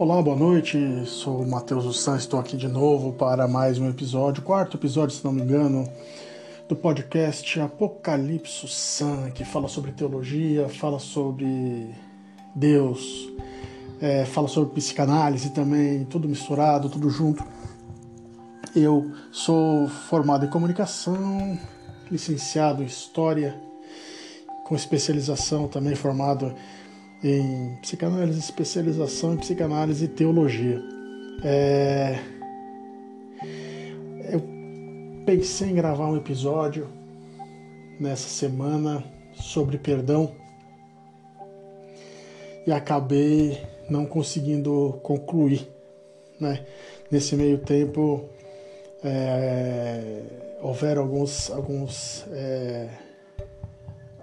Olá, boa noite. Sou o Matheus Ussan, estou aqui de novo para mais um episódio, quarto episódio, se não me engano, do podcast Apocalipse San, que fala sobre teologia, fala sobre Deus, é, fala sobre psicanálise também, tudo misturado, tudo junto. Eu sou formado em comunicação, licenciado em história, com especialização também formado em psicanálise, especialização em psicanálise e teologia. É... Eu pensei em gravar um episódio nessa semana sobre perdão e acabei não conseguindo concluir. Né? Nesse meio tempo é... houveram alguns, alguns, é...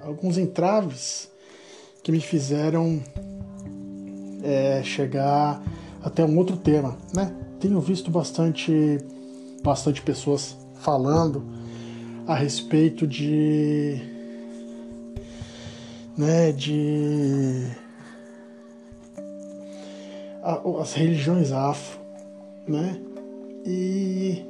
alguns entraves que me fizeram é, chegar até um outro tema, né? Tenho visto bastante, bastante pessoas falando a respeito de, né, de as religiões afro, né? E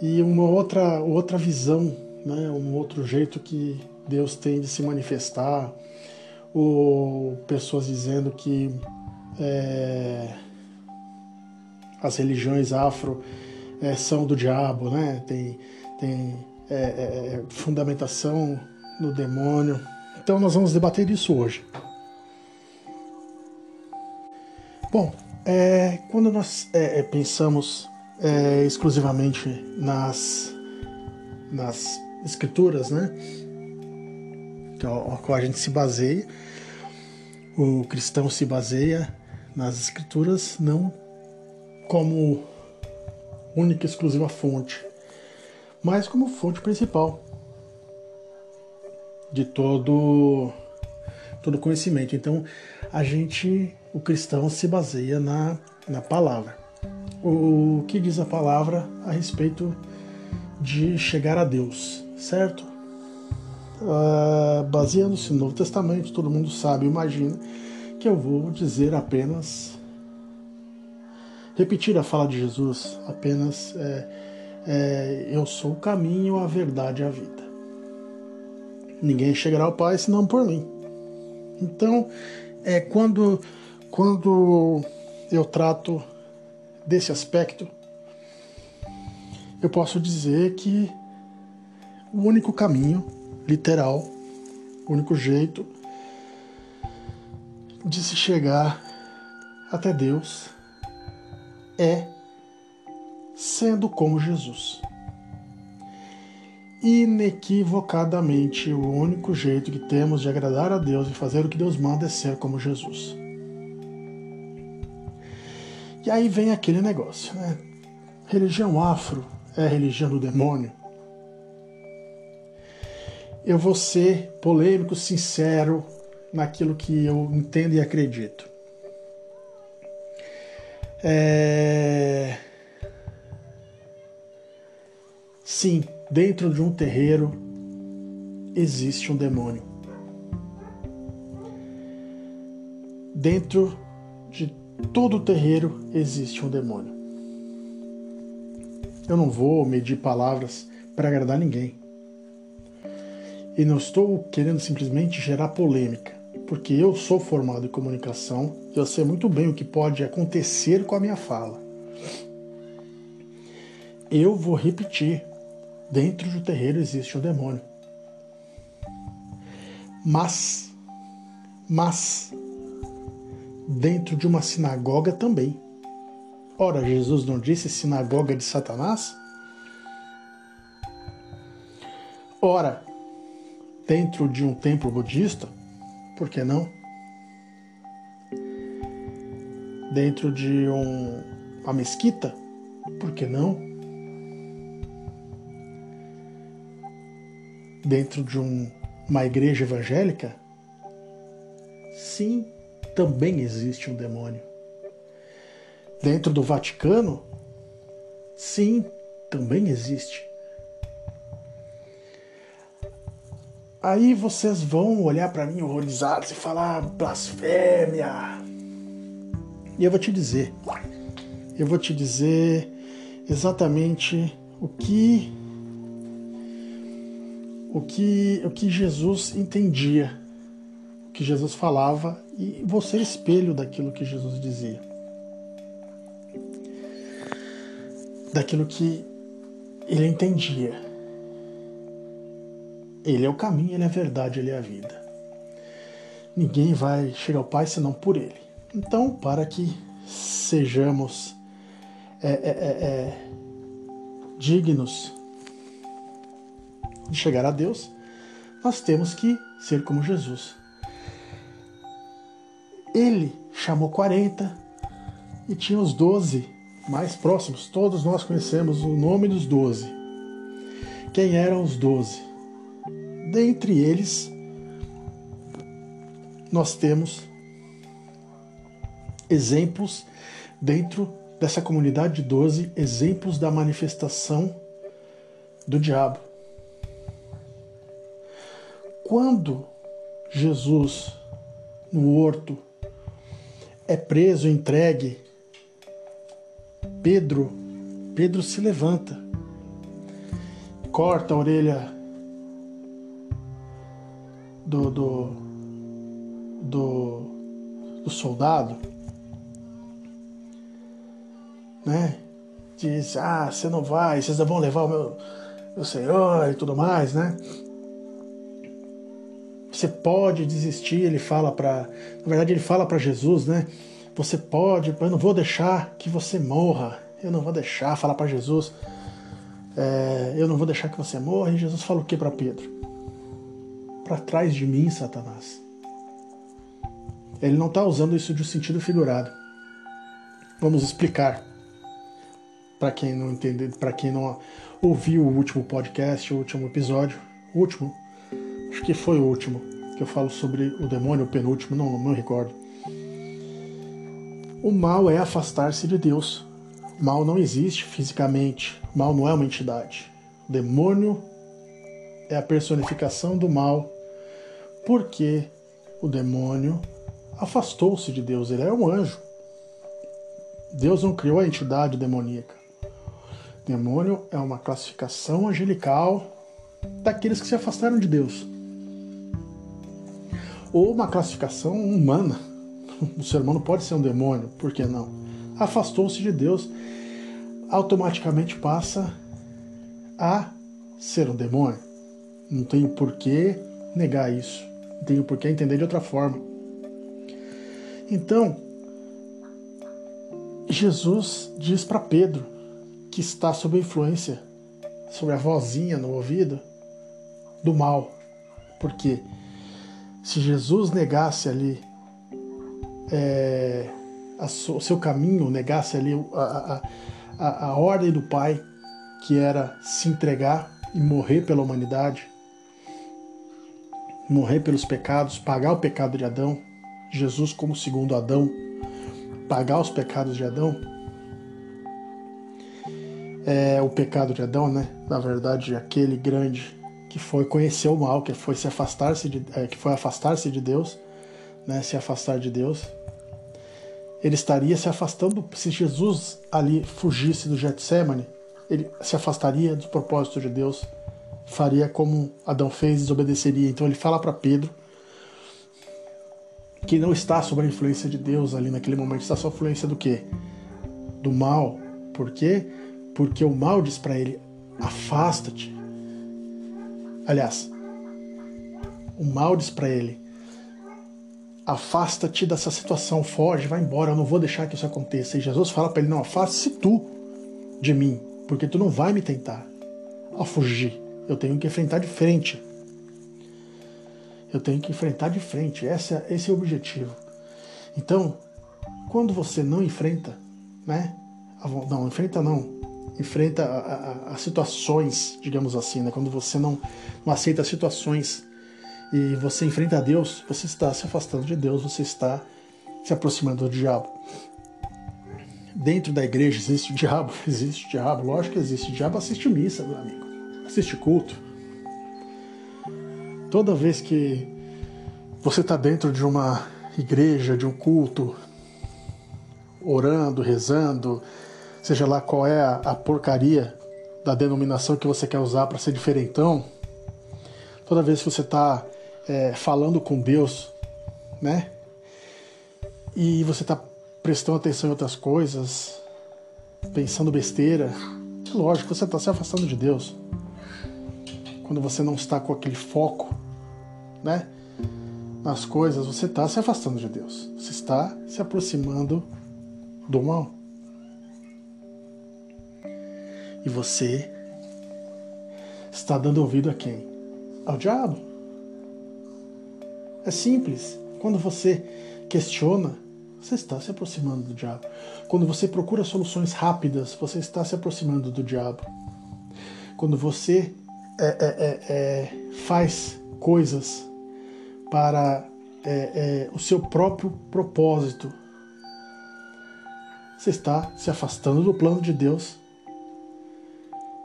e uma outra outra visão, né? Um outro jeito que Deus tem de se manifestar, ou pessoas dizendo que é, as religiões afro é, são do diabo, né? Tem, tem é, é, é, fundamentação no demônio. Então nós vamos debater isso hoje. Bom, é, quando nós pensamos exclusivamente nas, nas escrituras, né? A qual a gente se baseia. O cristão se baseia nas escrituras não como única e exclusiva fonte, mas como fonte principal de todo todo conhecimento. Então, a gente, o cristão se baseia na na palavra. O que diz a palavra a respeito de chegar a Deus, certo? Uh, baseando-se no Novo Testamento, todo mundo sabe, imagina, que eu vou dizer apenas, repetir a fala de Jesus, apenas é, é, eu sou o caminho, a verdade e a vida. Ninguém chegará ao Pai senão por mim. Então, é quando quando eu trato desse aspecto, eu posso dizer que o único caminho literal, o único jeito de se chegar até Deus é sendo como Jesus. Inequivocadamente, o único jeito que temos de agradar a Deus e fazer o que Deus manda é ser como Jesus. E aí vem aquele negócio, né? Religião afro é religião do demônio? Eu vou ser polêmico, sincero naquilo que eu entendo e acredito. É... Sim, dentro de um terreiro existe um demônio. Dentro de todo terreiro existe um demônio. Eu não vou medir palavras para agradar ninguém. E não estou querendo simplesmente gerar polêmica, porque eu sou formado em comunicação e eu sei muito bem o que pode acontecer com a minha fala. Eu vou repetir: dentro do terreiro existe um demônio. Mas, mas, dentro de uma sinagoga também. Ora, Jesus não disse sinagoga de Satanás? Ora, dentro de um templo budista, por que não? Dentro de um, uma mesquita, por que não? Dentro de um, uma igreja evangélica, sim, também existe um demônio. Dentro do Vaticano, sim, também existe. Aí vocês vão olhar para mim horrorizados e falar blasfêmia. E eu vou te dizer, eu vou te dizer exatamente o que o que o que Jesus entendia, o que Jesus falava e você é espelho daquilo que Jesus dizia. Daquilo que ele entendia. Ele é o caminho, ele é a verdade, ele é a vida. Ninguém vai chegar ao Pai senão por ele. Então, para que sejamos é, é, é, é, dignos de chegar a Deus, nós temos que ser como Jesus. Ele chamou 40 e tinha os 12 mais próximos. Todos nós conhecemos o nome dos 12. Quem eram os 12? Dentre eles, nós temos exemplos dentro dessa comunidade de 12, exemplos da manifestação do diabo. Quando Jesus, no horto, é preso, entregue, Pedro, Pedro se levanta, corta a orelha do, do, do, do soldado, né? Diz, ah, você não vai, vocês vão levar o meu, meu Senhor e tudo mais, né? Você pode desistir, ele fala para, na verdade ele fala para Jesus, né? Você pode, eu não vou deixar que você morra. Eu não vou deixar, falar para Jesus, é, eu não vou deixar que você morra. E Jesus fala o que para Pedro? Para trás de mim, Satanás. Ele não está usando isso de um sentido figurado. Vamos explicar para quem não entendeu, para quem não ouviu o último podcast, o último episódio, o último, acho que foi o último, que eu falo sobre o demônio, o penúltimo, não, não me recordo. O mal é afastar-se de Deus. O mal não existe fisicamente. O mal não é uma entidade. O demônio é a personificação do mal, porque o demônio afastou-se de Deus. Ele é um anjo. Deus não criou a entidade demoníaca. Demônio é uma classificação angelical daqueles que se afastaram de Deus. Ou uma classificação humana. O ser humano pode ser um demônio, por que não? Afastou-se de Deus, automaticamente passa a ser um demônio. Não tenho por que negar isso. Tenho por que entender de outra forma. Então, Jesus diz para Pedro que está sob influência, sobre a vozinha no ouvido do mal. Porque se Jesus negasse ali é, o seu caminho, negasse ali a, a, a ordem do Pai, que era se entregar e morrer pela humanidade, morrer pelos pecados, pagar o pecado de Adão, Jesus como segundo Adão, pagar os pecados de Adão, é, o pecado de Adão, né? Na verdade, aquele grande que foi conhecer o mal, que foi se afastar-se de, é, que foi afastar-se de Deus, né? Se afastar de Deus. Ele estaria se afastando se Jesus ali fugisse do Getsemane, ele se afastaria do propósito de Deus, faria como Adão fez, desobedeceria. Então ele fala para Pedro que não está sob a influência de Deus ali naquele momento, está sob a influência do quê? Do mal. Por quê? porque o mal diz para ele: afasta-te. Aliás, o mal diz para ele: afasta-te dessa situação, foge, vai embora, eu não vou deixar que isso aconteça. E Jesus fala para ele: não, afaste-se tu de mim, porque tu não vai me tentar a fugir. Eu tenho que enfrentar de frente. Eu tenho que enfrentar de frente. Esse é, esse o objetivo. Então, quando você não enfrenta, né? Não, enfrenta não enfrenta as situações, digamos assim, né? Quando você não, não aceita as situações e você enfrenta Deus, você está se afastando de Deus, você está se aproximando do diabo. Dentro da igreja existe o diabo, existe o diabo, lógico que existe. O diabo assiste missa, meu amigo, assiste culto. Toda vez que você está dentro de uma igreja, de um culto, orando, rezando, seja lá qual é a, porcaria da denominação que você quer usar para ser diferentão, toda vez que você está é, falando com Deus, né? E você está prestando atenção em outras coisas, pensando besteira, lógico, você está se afastando de Deus. Quando você não está com aquele foco, né? Nas coisas, você está se afastando de Deus. Você está se aproximando do mal. E você está dando ouvido a quem? Ao diabo. É simples. Quando você questiona, você está se aproximando do diabo. Quando você procura soluções rápidas, você está se aproximando do diabo. Quando você é, é, é, é faz coisas para é, o seu próprio propósito, você está se afastando do plano de Deus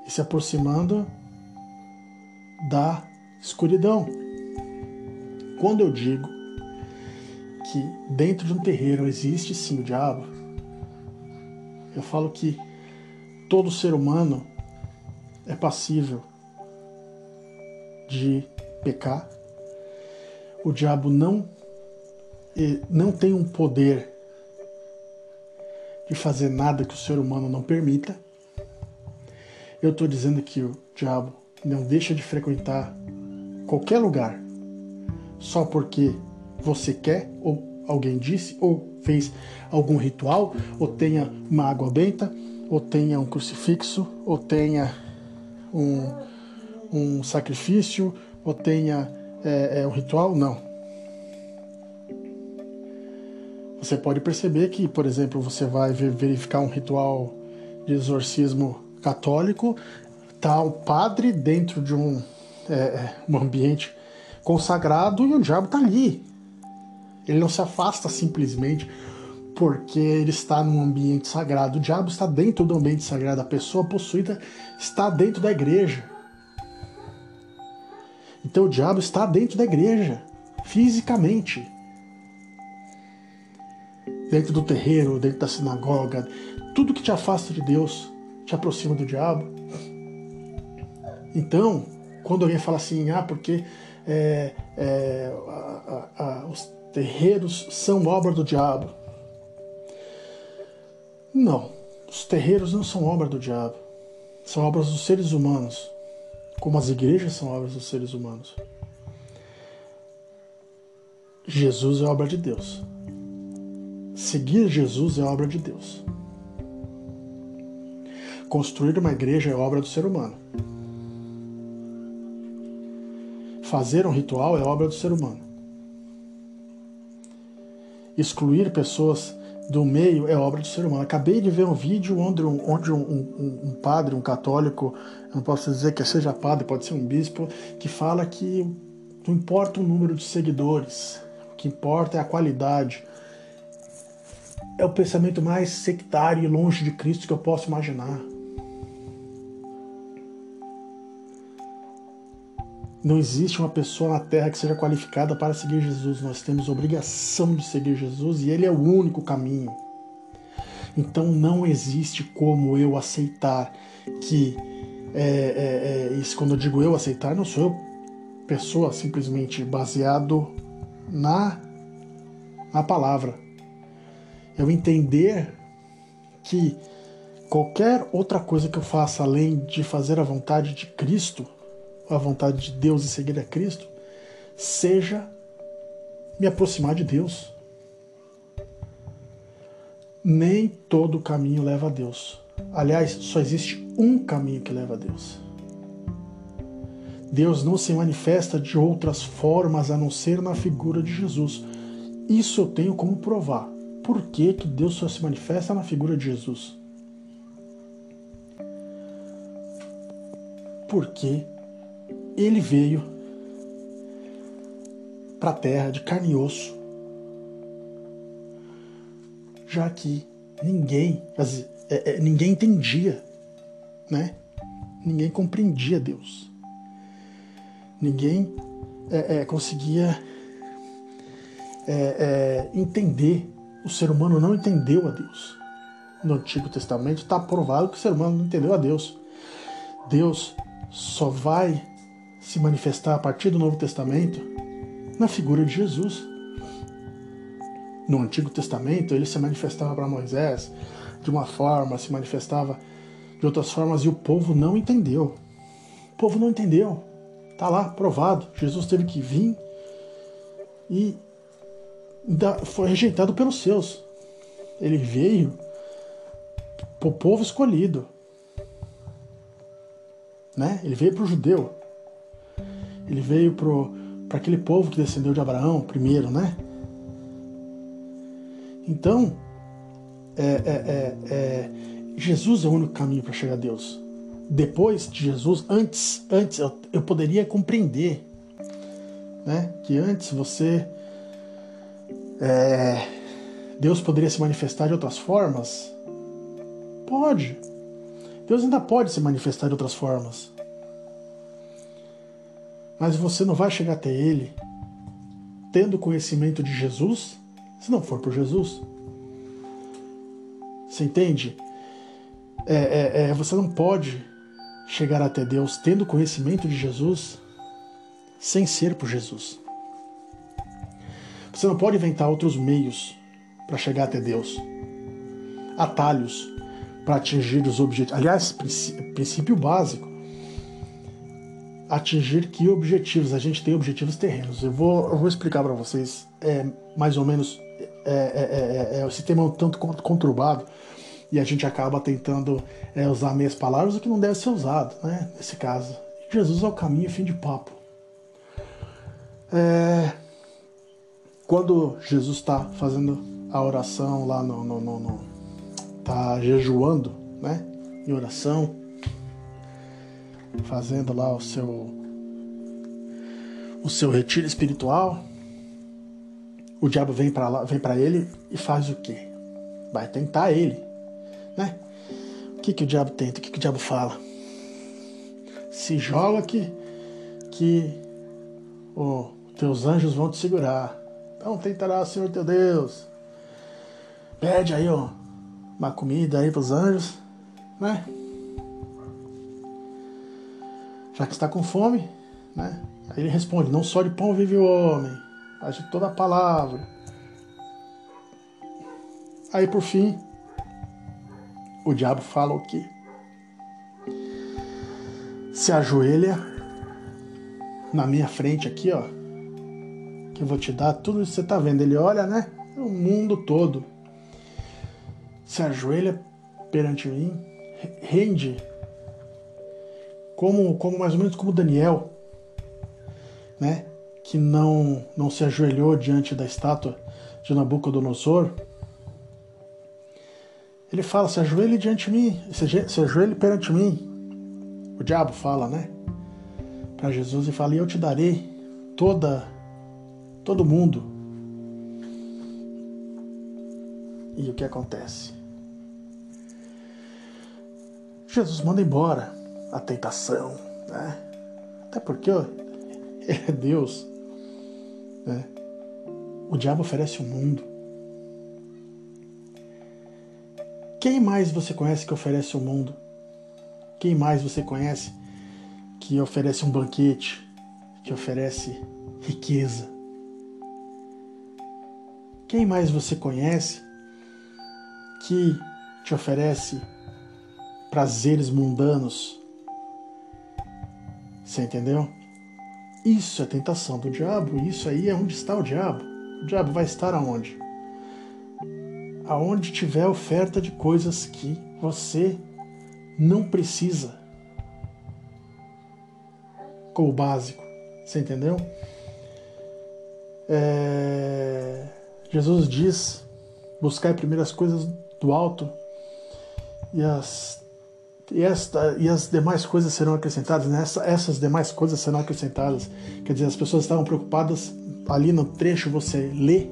e se aproximando da escuridão. Quando eu digo que dentro de um terreiro existe sim o diabo, eu falo que todo ser humano é passível de pecar. O diabo não não tem um poder de fazer nada que o ser humano não permita. Eu estou dizendo que o diabo não deixa de frequentar qualquer lugar só porque você quer, ou alguém disse, ou fez algum ritual, ou tenha uma água benta, ou tenha um crucifixo, ou tenha um, um sacrifício, ou tenha é, é, um ritual. Não. Você pode perceber que, por exemplo, você vai verificar um ritual de exorcismo católico, tá o padre dentro de um, é, é, um ambiente consagrado e o diabo está ali. Ele não se afasta simplesmente porque ele está num ambiente sagrado. O diabo está dentro do ambiente sagrado. A pessoa possuída está dentro da igreja. Então o diabo está dentro da igreja, fisicamente. Dentro do terreiro, dentro da sinagoga. Tudo que te afasta de Deus te aproxima do diabo. Então, quando alguém fala assim, ah, porque é, é, a, a, a, os terreiros são obra do diabo. Não, os terreiros não são obra do diabo. São obras dos seres humanos, como as igrejas são obras dos seres humanos. Jesus é obra de Deus. Seguir Jesus é obra de Deus. Construir uma igreja é obra do ser humano. Fazer um ritual é obra do ser humano. Excluir pessoas do meio é obra do ser humano. Acabei de ver um vídeo onde, um, onde um, um, um, padre, um católico, não posso dizer que seja padre, pode ser um bispo, que fala que não importa o número de seguidores, o que importa é a qualidade. É o pensamento mais sectário e longe de Cristo que eu posso imaginar. Não existe uma pessoa na Terra que seja qualificada para seguir Jesus. Nós temos obrigação de seguir Jesus e Ele é o único caminho. Então não existe como eu aceitar que é, é, é, isso. Quando eu digo eu aceitar, não sou eu pessoa simplesmente baseado na na palavra. Eu entender que qualquer outra coisa que eu faça além de fazer a vontade de Cristo a vontade de Deus e seguir a Cristo, seja me aproximar de Deus. Nem todo caminho leva a Deus. Aliás, só existe um caminho que leva a Deus. Deus não se manifesta de outras formas a não ser na figura de Jesus. Isso eu tenho como provar. Por que, que Deus só se manifesta na figura de Jesus? Porque ele veio para a terra de carne e osso, já que ninguém, é, é, ninguém entendia, né? Ninguém compreendia Deus. Ninguém é, é conseguia é, é, entender o ser humano não entendeu a Deus. No Antigo Testamento está provado que o ser humano não entendeu a Deus. Deus só vai se manifestar a partir do Novo Testamento na figura de Jesus. No Antigo Testamento, ele se manifestava para Moisés de uma forma, se manifestava de outras formas e o povo não entendeu. O povo não entendeu. Está lá provado. Jesus teve que vir e foi rejeitado pelos seus. Ele veio para o povo escolhido. Né? Ele veio para o judeu. Ele veio para aquele povo que descendeu de Abraão primeiro, né? Então, é, é, é, é Jesus é o único caminho para chegar a Deus. Depois de Jesus, antes, antes eu, eu poderia compreender, né? Que antes você é, Deus poderia se manifestar de outras formas? Pode. Deus ainda pode se manifestar de outras formas. Mas você não vai chegar até Ele tendo conhecimento de Jesus se não for por Jesus. Você entende? É, é, é, você não pode chegar até Deus tendo conhecimento de Jesus sem ser por Jesus. Você não pode inventar outros meios para chegar até Deus. Atalhos para atingir os objetivos. Aliás, princípio básico. Atingir que objetivos? A gente tem objetivos terrenos. Eu vou, eu vou explicar para vocês é, mais ou menos. É, é, é, é, o sistema é um tanto conturbado e a gente acaba tentando é, usar meias palavras, o que não deve ser usado, né? Nesse caso. Jesus é o caminho, fim de papo. É, quando Jesus está fazendo a oração lá no, no, no, no tá jejuando, né? Em oração, fazendo lá o seu o seu retiro espiritual, o diabo vem para lá, vem para ele e faz o quê? Vai tentar ele, né? O que que o diabo tenta? O que que o diabo fala? Se joga que que oh, teus anjos vão te segurar. Então tentará o Senhor teu Deus. Pede aí, ó, uma comida aí para os anjos, né? Já que está com fome, né? Aí ele responde: Não só de pão vive o homem, mas de toda a palavra. Aí por fim, o diabo fala o quê? Se ajoelha na minha frente aqui, ó que eu vou te dar tudo isso que você está vendo. Ele olha, né? O mundo todo. Se ajoelha perante mim, rende, como, como mais ou menos como Daniel, né? Que não, não se ajoelhou diante da estátua de Nabucodonosor. Ele fala: se ajoelhe diante de mim, se ajoelhe perante mim. O diabo fala, né? Para Jesus e fala: e eu te darei toda todo mundo. E o que acontece? Jesus manda embora a tentação, né? Até porque ó, é Deus, né? O diabo oferece o mundo. Quem mais você conhece que oferece o mundo? Quem mais você conhece que oferece um banquete, que oferece riqueza? Quem mais você conhece que te oferece prazeres mundanos? Você entendeu? Isso é tentação do diabo, isso aí é onde está o diabo. O diabo vai estar aonde? Aonde tiver oferta de coisas que você não precisa. Como básico. Você entendeu? É... Jesus diz: buscar primeiro as coisas do alto e as, e, esta, e as demais coisas serão acrescentadas. Né? Essa, essas demais coisas serão acrescentadas. Quer dizer, as pessoas estavam preocupadas ali no trecho, você lê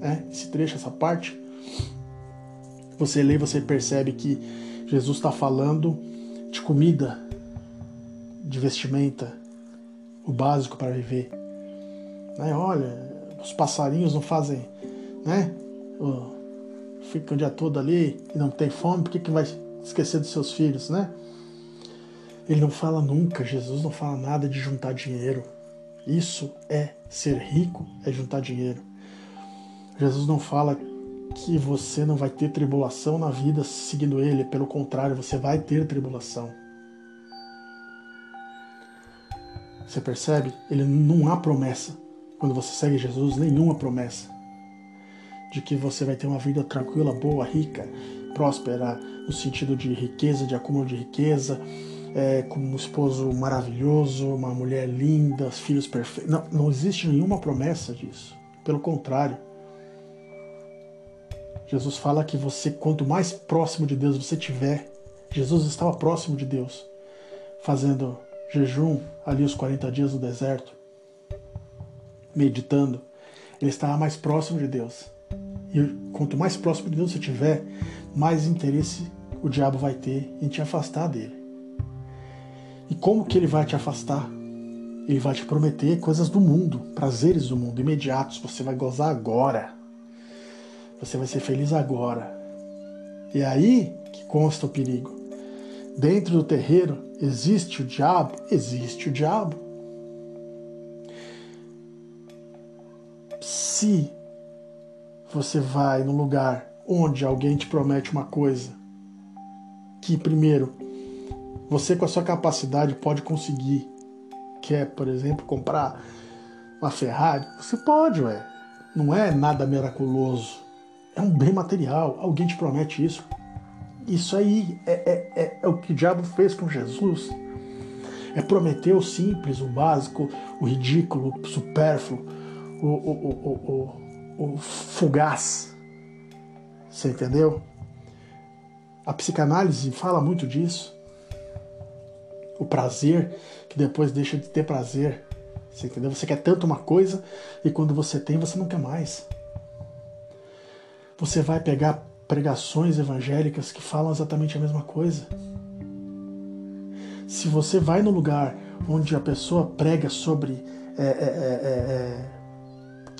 né? esse trecho, essa parte. Você lê, você percebe que Jesus está falando de comida, de vestimenta, o básico para viver. Né? Olha, os passarinhos não fazem né? fica o dia todo ali e não tem fome, por que, que vai esquecer dos seus filhos, né? Ele não fala nunca, Jesus não fala nada de juntar dinheiro. Isso é ser rico, é juntar dinheiro. Jesus não fala que você não vai ter tribulação na vida seguindo ele, pelo contrário, você vai ter tribulação. Você percebe? Ele não há promessa quando você segue Jesus, nenhuma promessa de que você vai ter uma vida tranquila, boa, rica, próspera, no sentido de riqueza, de acúmulo de riqueza, é, com um esposo maravilhoso, uma mulher linda, filhos perfeitos. Não, não existe nenhuma promessa disso. Pelo contrário. Jesus fala que você, quanto mais próximo de Deus você tiver, Jesus estava próximo de Deus, fazendo jejum ali os 40 dias no deserto, meditando. Ele estava mais próximo de Deus. E quanto mais próximo de Deus você tiver, mais interesse o diabo vai ter em te afastar dele. E como que ele vai te afastar? Ele vai te prometer coisas do mundo, prazeres do mundo, imediatos. Você vai gozar agora. Você vai ser feliz agora. E é aí que consta o perigo. Dentro do terreiro existe o diabo? Existe o diabo. Se você vai no lugar onde alguém te promete uma coisa que, primeiro, você com a sua capacidade pode conseguir, que é, por exemplo, comprar uma Ferrari, você pode, ué. Não é nada miraculoso. É um bem material. Alguém te promete isso. Isso aí é, é, é, é o que o diabo fez com Jesus. É prometer o simples, o básico, o ridículo, o supérfluo, o, o, o, o, o fugaz. Você entendeu? A psicanálise fala muito disso. O prazer que depois deixa de ter prazer. Você entendeu? Você quer tanto uma coisa e quando você tem, você não quer mais. Você vai pegar pregações evangélicas que falam exatamente a mesma coisa. Se você vai no lugar onde a pessoa prega sobre é, é, é, é, é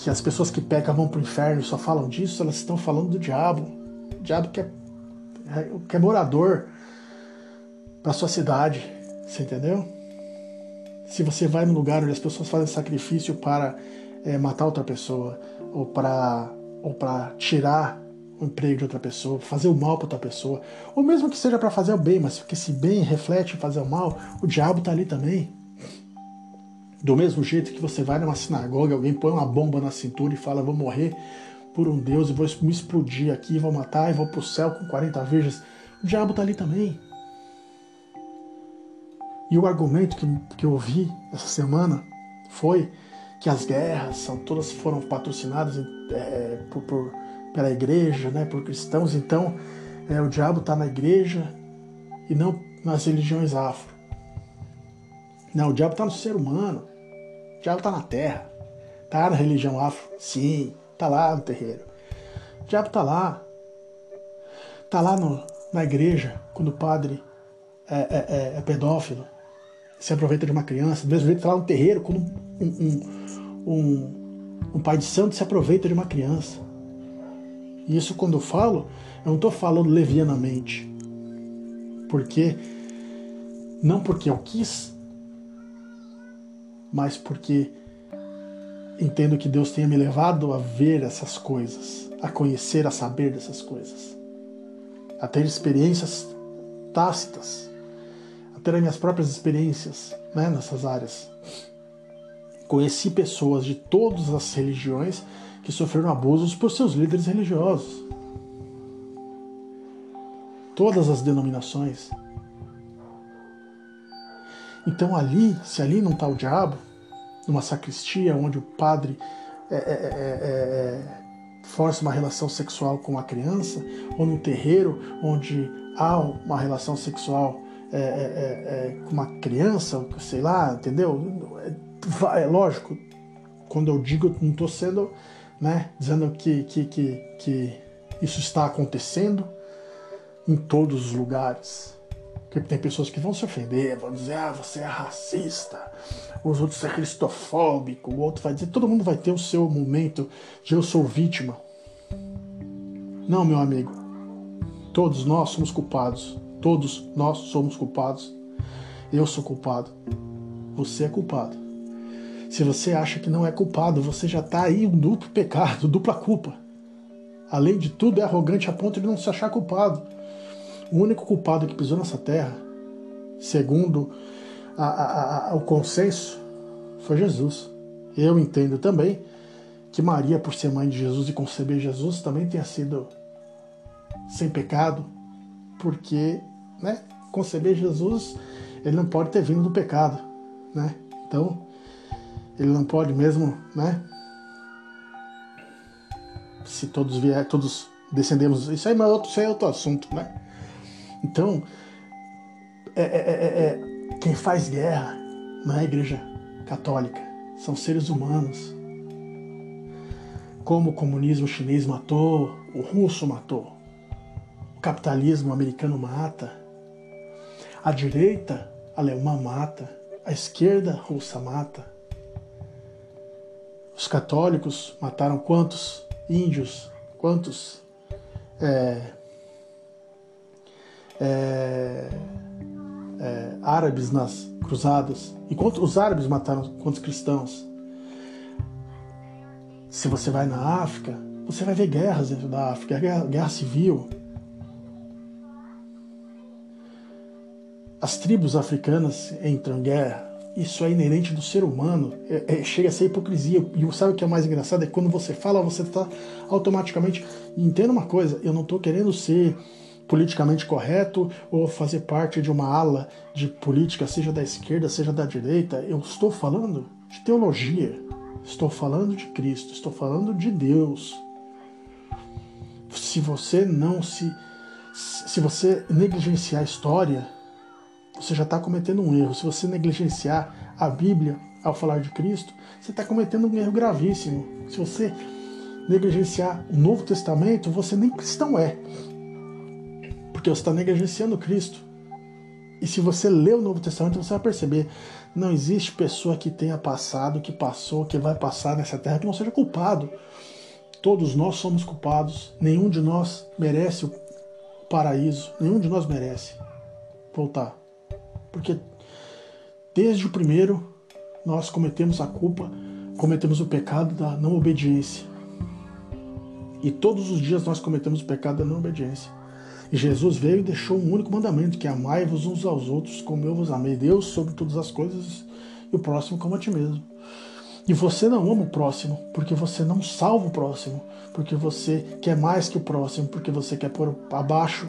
que as pessoas que pecam vão para o inferno e só falam disso, elas estão falando do diabo. O diabo que é, que é morador para sua cidade, você entendeu? Se você vai no lugar onde as pessoas fazem sacrifício para é, matar outra pessoa ou para ou tirar o emprego de outra pessoa, fazer o mal para outra pessoa, ou mesmo que seja para fazer o bem, mas que esse bem reflete fazer o mal, o diabo está ali também. Do mesmo jeito que você vai numa sinagoga, alguém põe uma bomba na cintura e fala: Vou morrer por um Deus e vou me explodir aqui, vou matar e vou pro céu com 40 virgens. O diabo tá ali também. E o argumento que, que eu ouvi essa semana foi que as guerras são, todas foram patrocinadas é, por, por, pela igreja, né, por cristãos, então é, o diabo está na igreja e não nas religiões afro. Não, o diabo está no ser humano. O diabo está na terra. Está na religião afro. Sim, está lá no terreiro. O diabo está lá. Está lá no, na igreja, quando o padre é, é, é, é, pedófilo, se aproveita de uma criança. Do mesmo jeito está lá no terreiro, quando um, um, um, um pai de santo se aproveita de uma criança. E isso quando eu falo, eu não estou falando levianamente. Porque não porque eu quis, mas porque entendo que Deus tenha me levado a ver essas coisas, a conhecer, a saber dessas coisas, a ter experiências tácitas, a ter as minhas próprias experiências né, nessas áreas. Conheci pessoas de todas as religiões que sofreram abusos por seus líderes religiosos. Todas as denominações. Então ali, se ali não está o diabo, numa sacristia onde o padre é, é, é, é, é força uma relação sexual com a criança, ou num terreiro onde há uma relação sexual é, com uma criança, sei lá, entendeu? É, lógico, quando eu digo, não estou sendo, né, dizendo que, que, que, que isso está acontecendo em todos os lugares. Porque tem pessoas que vão se ofender, vão dizer, ah, você é racista, os outros é cristofóbico, o outro vai dizer, todo mundo vai ter o seu momento de eu sou vítima. Não, meu amigo. Todos nós somos culpados. Todos nós somos culpados. Eu sou culpado. Você é culpado. Se você acha que não é culpado, você já está aí um duplo pecado, dupla culpa. Além de tudo, é arrogante a ponto de não se achar culpado. O único culpado que pisou nessa terra, segundo a, a, a, o consenso, foi Jesus. Eu entendo também que Maria, por ser mãe de Jesus e conceber Jesus, também tenha sido sem pecado, porque né, conceber Jesus, ele não pode ter vindo do pecado. Né? Então, ele não pode mesmo, né? Se todos vier, todos descendemos, isso aí é outro, isso aí é outro assunto, né? Então, é, é, é, é, quem faz guerra não é igreja católica, são seres humanos. Como o comunismo chinês matou, o russo matou, o capitalismo americano mata, a direita alemã mata, a esquerda russa mata, os católicos mataram quantos índios, quantos é, é, é, árabes nas cruzadas, enquanto os árabes mataram quantos cristãos. Se você vai na África, você vai ver guerras dentro da África, guerra, guerra civil. As tribos africanas entram em guerra, isso é inerente do ser humano, é, é, chega a ser hipocrisia. E sabe o que é mais engraçado? É quando você fala, você está automaticamente. Entenda uma coisa, eu não estou querendo ser politicamente correto ou fazer parte de uma ala de política, seja da esquerda, seja da direita. Eu estou falando de teologia, estou falando de Cristo, estou falando de Deus. Se você não se. Se você negligenciar a história, você já está cometendo um erro. Se você negligenciar a Bíblia ao falar de Cristo, você está cometendo um erro gravíssimo. Se você negligenciar o Novo Testamento, você nem cristão é. Porque você está negligenciando Cristo. E se você ler o Novo Testamento, você vai perceber: não existe pessoa que tenha passado, que passou, que vai passar nessa terra que não seja culpado. Todos nós somos culpados. Nenhum de nós merece o paraíso. Nenhum de nós merece voltar. Porque desde o primeiro nós cometemos a culpa, cometemos o pecado da não obediência. E todos os dias nós cometemos o pecado da não obediência. E Jesus veio e deixou um único mandamento, que é amai-vos uns aos outros como eu vos amei. Deus sobre todas as coisas e o próximo como a ti mesmo. E você não ama o próximo, porque você não salva o próximo, porque você quer mais que o próximo, porque você quer pôr abaixo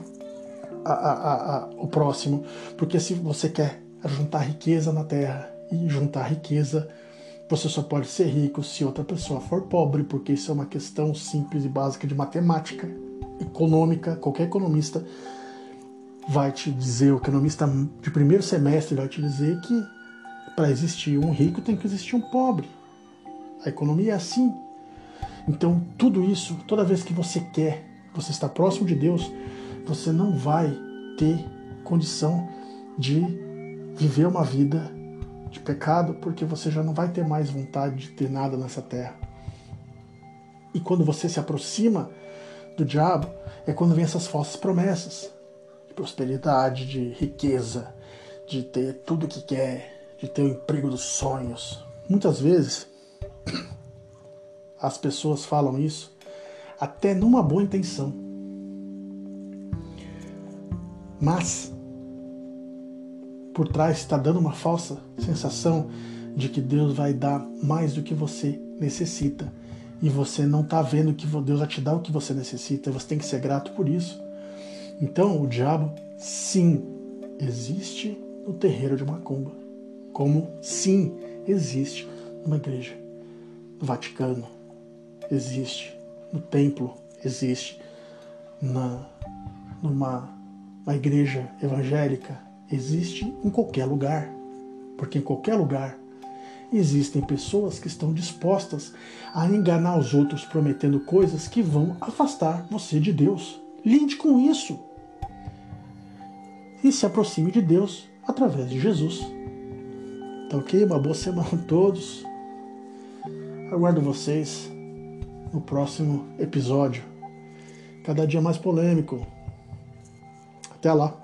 a, a, a, o próximo, porque se você quer juntar riqueza na terra e juntar riqueza, você só pode ser rico se outra pessoa for pobre, porque isso é uma questão simples e básica de matemática econômica. Qualquer economista vai te dizer, o economista de primeiro semestre vai te dizer que para existir um rico tem que existir um pobre. A economia é assim. Então, tudo isso, toda vez que você quer, você está próximo de Deus, você não vai ter condição de viver uma vida de pecado, porque você já não vai ter mais vontade de ter nada nessa terra. E quando você se aproxima do diabo, é quando vem essas falsas promessas de prosperidade, de riqueza, de ter tudo que quer, de ter o emprego dos sonhos. Muitas vezes as pessoas falam isso até numa boa intenção mas por trás está dando uma falsa sensação de que Deus vai dar mais do que você necessita e você não está vendo que Deus vai te dar o que você necessita, você tem que ser grato por isso. Então, o diabo, sim, existe no terreiro de Macumba, como sim existe numa igreja, no Vaticano, existe. No templo, existe. Na numa a igreja evangélica existe em qualquer lugar, porque em qualquer lugar existem pessoas que estão dispostas a enganar os outros prometendo coisas que vão afastar você de Deus. Lide com isso e se aproxime de Deus através de Jesus. Tá ok? Uma boa semana a todos. Aguardo vocês no próximo episódio. cada dia mais polêmico. Até lá.